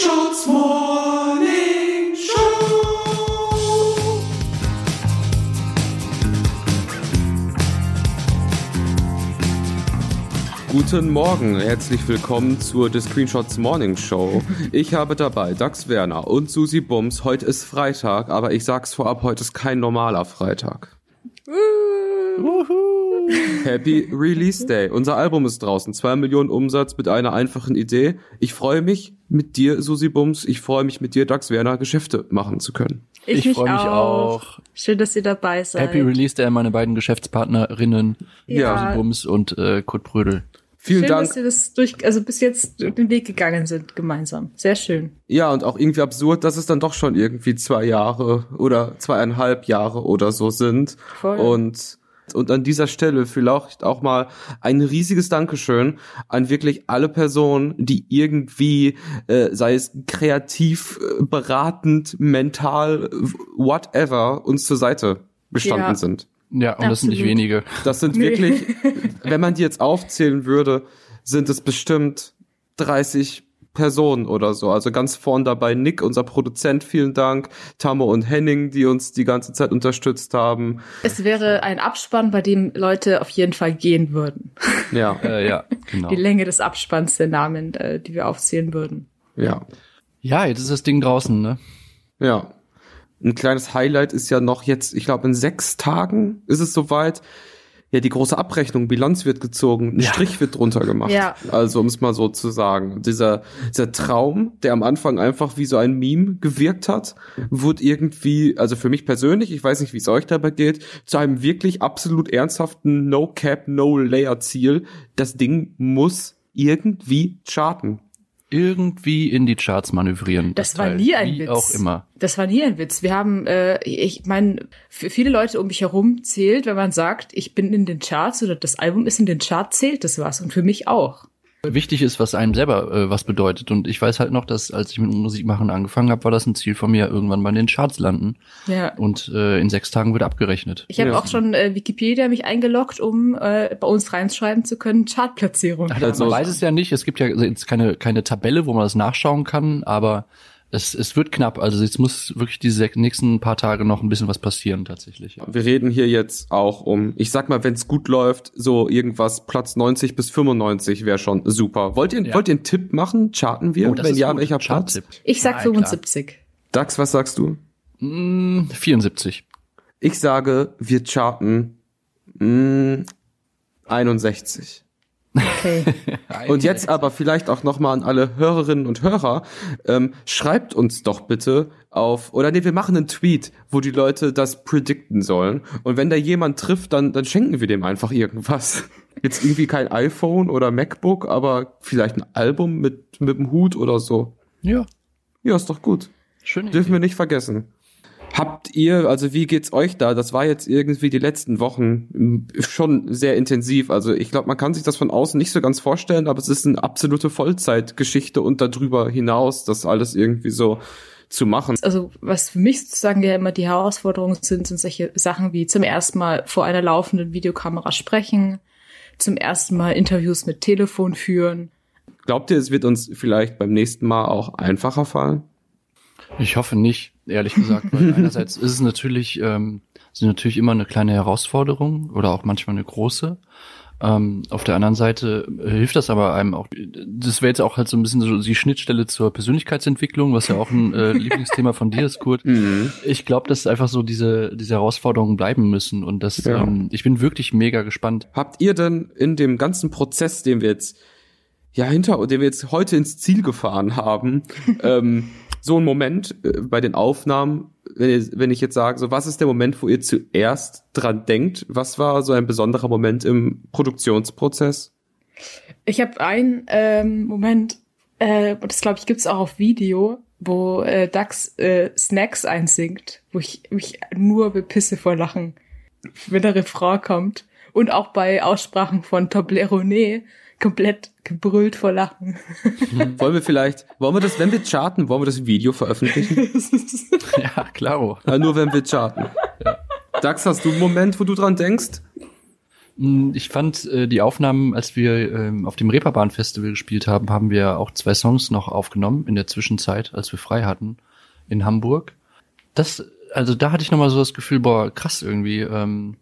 Screenshots Morning Show. Guten Morgen, herzlich willkommen zur The Screenshots Morning Show. Ich habe dabei Dax Werner und Susi Bums. Heute ist Freitag, aber ich sag's vorab, heute ist kein normaler Freitag. Happy Release Day. Unser Album ist draußen. Zwei Millionen Umsatz mit einer einfachen Idee. Ich freue mich mit dir, Susi Bums. Ich freue mich mit dir, Dax Werner, Geschäfte machen zu können. Ich, Ich mich, freu mich auch. auch. Schön, dass ihr dabei seid. Happy Release Day an meine beiden Geschäftspartnerinnen, Ja. Susi Bums und äh, Kurt Brödel. Vielen schön, Dank. dass ihr das durch, also bis jetzt den Weg gegangen sind gemeinsam. Sehr schön. Ja, und auch irgendwie absurd, dass es dann doch schon irgendwie zwei Jahre oder zweieinhalb Jahre oder so sind. Voll. Und, und an dieser Stelle vielleicht auch mal ein riesiges Dankeschön an wirklich alle Personen, die irgendwie, äh, sei es kreativ, äh, beratend, mental, whatever, uns zur Seite gestanden Ja. sind. Ja, und das sind nicht Absolut. wenige. Das sind wirklich, wenn man die jetzt aufzählen würde, sind es bestimmt 30 Personen oder so. Also ganz vorn dabei Nick, unser Produzent, vielen Dank. Tammo und Henning, die uns die ganze Zeit unterstützt haben. Es wäre ein Abspann, bei dem Leute auf jeden Fall gehen würden. Ja, Äh, ja, genau. Die Länge des Abspanns der Namen, äh, die wir aufzählen würden. ja, Ja, jetzt ist das Ding draußen, ne? ja. Ein kleines Highlight ist ja noch jetzt, ich glaube in sechs Tagen ist es soweit. Ja, die große Abrechnung, Bilanz wird gezogen, ein Ja. Strich wird drunter gemacht. Ja. Also, um es mal so zu sagen. Dieser, dieser Traum, der am Anfang einfach wie so ein Meme gewirkt hat, wurde irgendwie, also für mich persönlich, ich weiß nicht, wie es euch dabei geht, zu einem wirklich absolut ernsthaften No-Cap, No-Layer-Ziel. Das Ding muss irgendwie charten. Irgendwie in die Charts manövrieren. Das war Teil. nie ein Wie Witz. auch immer. Das war nie ein Witz. Wir haben, äh, ich meine, für viele Leute um mich herum zählt, wenn man sagt, ich bin in den Charts oder das Album ist in den Charts, zählt das was. Und für mich auch. Wichtig ist, was einem selber äh, was bedeutet. Und ich weiß halt noch, dass als ich mit Musik machen angefangen habe, war das ein Ziel von mir, irgendwann mal in den Charts landen. Ja. Und äh, in sechs Tagen wird abgerechnet. Ich habe Ja. auch schon äh, Wikipedia mich eingeloggt, um äh, bei uns reinschreiben zu können, Chartplatzierung. Also- man weiß es ja nicht. Es gibt ja jetzt keine, keine Tabelle, wo man das nachschauen kann, aber es, es wird knapp. Also jetzt muss wirklich diese nächsten paar Tage noch ein bisschen was passieren tatsächlich. Ja. Wir reden hier jetzt auch um, ich sag mal, wenn es gut läuft, so irgendwas Platz 90 bis 95 wäre schon super. Wollt ihr, Ja. wollt ihr einen Tipp machen? Charten wir? Oh, wenn ja, gut. welcher Platz? Ich sag Ja, 75. Dax, was sagst du? klar. Mm, 74. Ich sage, wir charten mh, 61. Okay. Und jetzt aber vielleicht auch noch mal an alle Hörerinnen und Hörer, ähm, schreibt uns doch bitte auf, oder nee, wir machen einen Tweet, wo die Leute das predikten sollen. Und wenn da jemand trifft, dann, dann schenken wir dem einfach irgendwas. Jetzt irgendwie kein iPhone oder MacBook, aber vielleicht ein Album mit, mit dem Hut oder so. Ja, Ja, ist doch gut. schön. Dürfen wir nicht vergessen. Habt ihr, also wie geht's euch da? Das war jetzt irgendwie die letzten Wochen schon sehr intensiv. Also ich glaube, man kann sich das von außen nicht so ganz vorstellen, aber es ist eine absolute Vollzeitgeschichte und darüber hinaus, das alles irgendwie so zu machen. Also was für mich sozusagen ja immer die Herausforderungen sind, sind solche Sachen wie zum ersten Mal vor einer laufenden Videokamera sprechen, zum ersten Mal Interviews mit Telefon führen. Glaubt ihr, es wird uns vielleicht beim nächsten Mal auch einfacher fallen? Ich hoffe nicht, ehrlich gesagt. Weil einerseits ist es natürlich, ähm, ist natürlich immer eine kleine Herausforderung oder auch manchmal eine große. Ähm, auf der anderen Seite hilft das aber einem auch. Das wäre jetzt auch halt so ein bisschen so die Schnittstelle zur Persönlichkeitsentwicklung, was ja auch ein äh, Lieblingsthema von dir ist, Kurt. Mhm. Ich glaube, dass einfach so diese, diese Herausforderungen bleiben müssen und das, Ja. ähm, ich bin wirklich mega gespannt. Habt ihr denn in dem ganzen Prozess, den wir jetzt ja hinter, den wir jetzt heute ins Ziel gefahren haben, ähm, so einen Moment äh, bei den Aufnahmen, wenn, ihr, wenn ich jetzt sage, so was ist der Moment, wo ihr zuerst dran denkt? Was war so ein besonderer Moment im Produktionsprozess? Ich habe einen ähm, Moment, äh, und das glaube ich gibt's auch auf Video, wo äh, Dax äh, Snacks einsingt, wo ich mich nur bepisse vor Lachen, wenn der Refrain kommt. Und auch bei Aussprachen von Toblerone komplett gebrüllt vor Lachen. Wollen wir vielleicht, wollen wir das, wenn wir charten, wollen wir das Video veröffentlichen? ja, klaro. ja, nur wenn wir charten. Dax, hast du einen Moment, wo du dran denkst? Mm, Ich fand äh, die Aufnahmen, als wir ähm, auf dem Reeperbahn Festival gespielt haben, haben wir auch zwei Songs noch aufgenommen in der Zwischenzeit, als wir frei hatten in Hamburg. Das, also da hatte ich nochmal so das Gefühl, boah, krass irgendwie, ähm,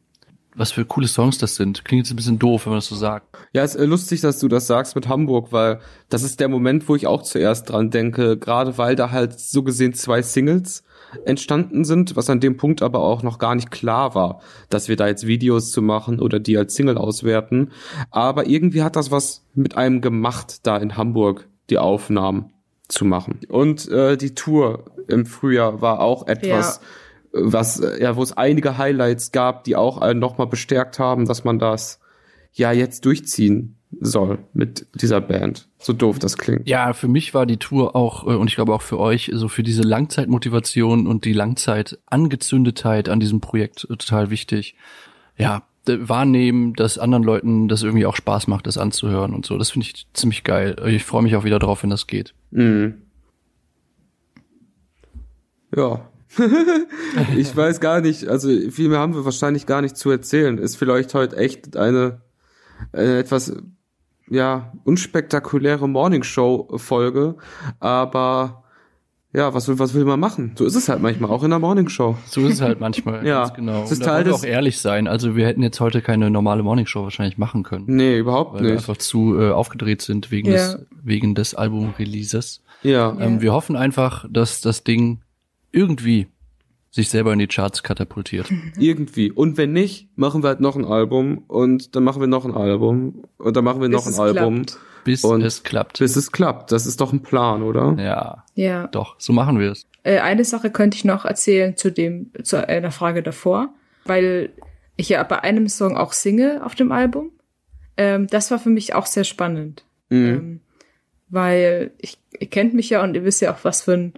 was für coole Songs das sind. Klingt jetzt ein bisschen doof, wenn man das so sagt. Ja, ist äh, lustig, dass du das sagst mit Hamburg, weil das ist der Moment, wo ich auch zuerst dran denke, gerade weil da halt so gesehen zwei Singles entstanden sind, was an dem Punkt aber auch noch gar nicht klar war, dass wir da jetzt Videos zu machen oder die als Single auswerten. Aber irgendwie hat das was mit einem gemacht, da in Hamburg die Aufnahmen zu machen. Und äh, die Tour im Frühjahr war auch etwas, was äh, ja, wo es einige Highlights gab, die auch äh, nochmal bestärkt haben, dass man das ja jetzt durchziehen soll mit dieser Band. So doof das klingt. Ja, für mich war die Tour auch, äh, und ich glaube auch für euch, so für diese Langzeitmotivation und die Langzeitangezündetheit an diesem Projekt äh, total wichtig. Ja, wahrnehmen, dass anderen Leuten das irgendwie auch Spaß macht, das anzuhören und so. Das finde ich ziemlich geil. Ich freue mich auch wieder drauf, wenn das geht. Mhm. Ja. ich weiß gar nicht, also viel mehr haben wir wahrscheinlich gar nicht zu erzählen. Ist vielleicht heute echt eine, eine etwas ja unspektakuläre Morningshow-Folge, aber ja, was will was will man machen? So ist es halt manchmal auch in der Morningshow. So ist es halt manchmal, Ja, ganz genau. es ist Und da Teil wir des- auch ehrlich sein. Also wir hätten jetzt heute keine normale Morningshow wahrscheinlich machen können. Nee, überhaupt Weil wir nicht. einfach zu äh, aufgedreht sind wegen Ja. des, wegen des Album-Releases. Ja. Ja. Ähm, wir hoffen einfach, dass das Ding irgendwie sich selber in die Charts katapultiert. Irgendwie. Und wenn nicht, machen wir halt noch ein Album und dann machen wir noch ein Album und dann machen wir noch Bis ein es Album, klappt. Bis Und es klappt. bis es klappt. Das ist doch ein Plan, oder? Ja, Ja. doch, so machen wir es. Äh, eine Sache könnte ich noch erzählen zu dem, zu einer Frage davor, weil ich ja bei einem Song auch singe auf dem Album. Ähm, das war für mich auch sehr spannend. Mhm. Ähm, weil ich, ihr kennt mich ja und ihr wisst ja auch, was für ein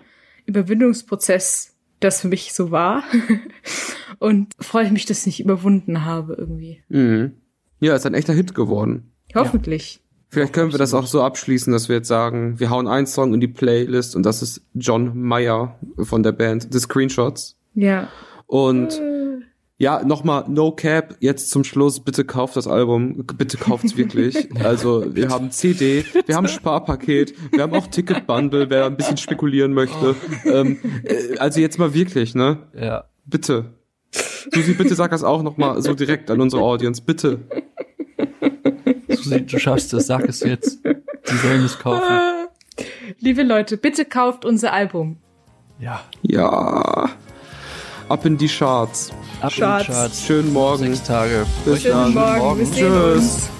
Überwindungsprozess das für mich so war. und freue ich mich, dass ich nicht überwunden habe irgendwie. Mhm. Ja, ist ein echter Hit geworden. Hoffentlich. Vielleicht können wir das auch so abschließen, dass wir jetzt sagen, wir hauen einen Song in die Playlist und das ist John Mayer von der Band The Screenshots. Ja. Und Äh, ja, nochmal No Cap, jetzt zum Schluss, bitte kauft das Album, bitte kauft's wirklich. Also wir haben CD, wir haben Sparpaket, wir haben auch Ticket-Bundle, wer ein bisschen spekulieren möchte. Ähm, äh, also jetzt mal wirklich, ne? Ja. Bitte. Susi, bitte sag das auch nochmal so direkt an unsere Audience, bitte. Susi, du schaffst es, sag es jetzt. Sie sollen es kaufen. Liebe Leute, bitte kauft unser Album. Ja. Ja. Ab in die Charts. Ab Schatz. in die Charts. Schönen Morgen. Sechs Tage. Bis dann. Schönen einen Morgen, wir sehen Tschüss. uns.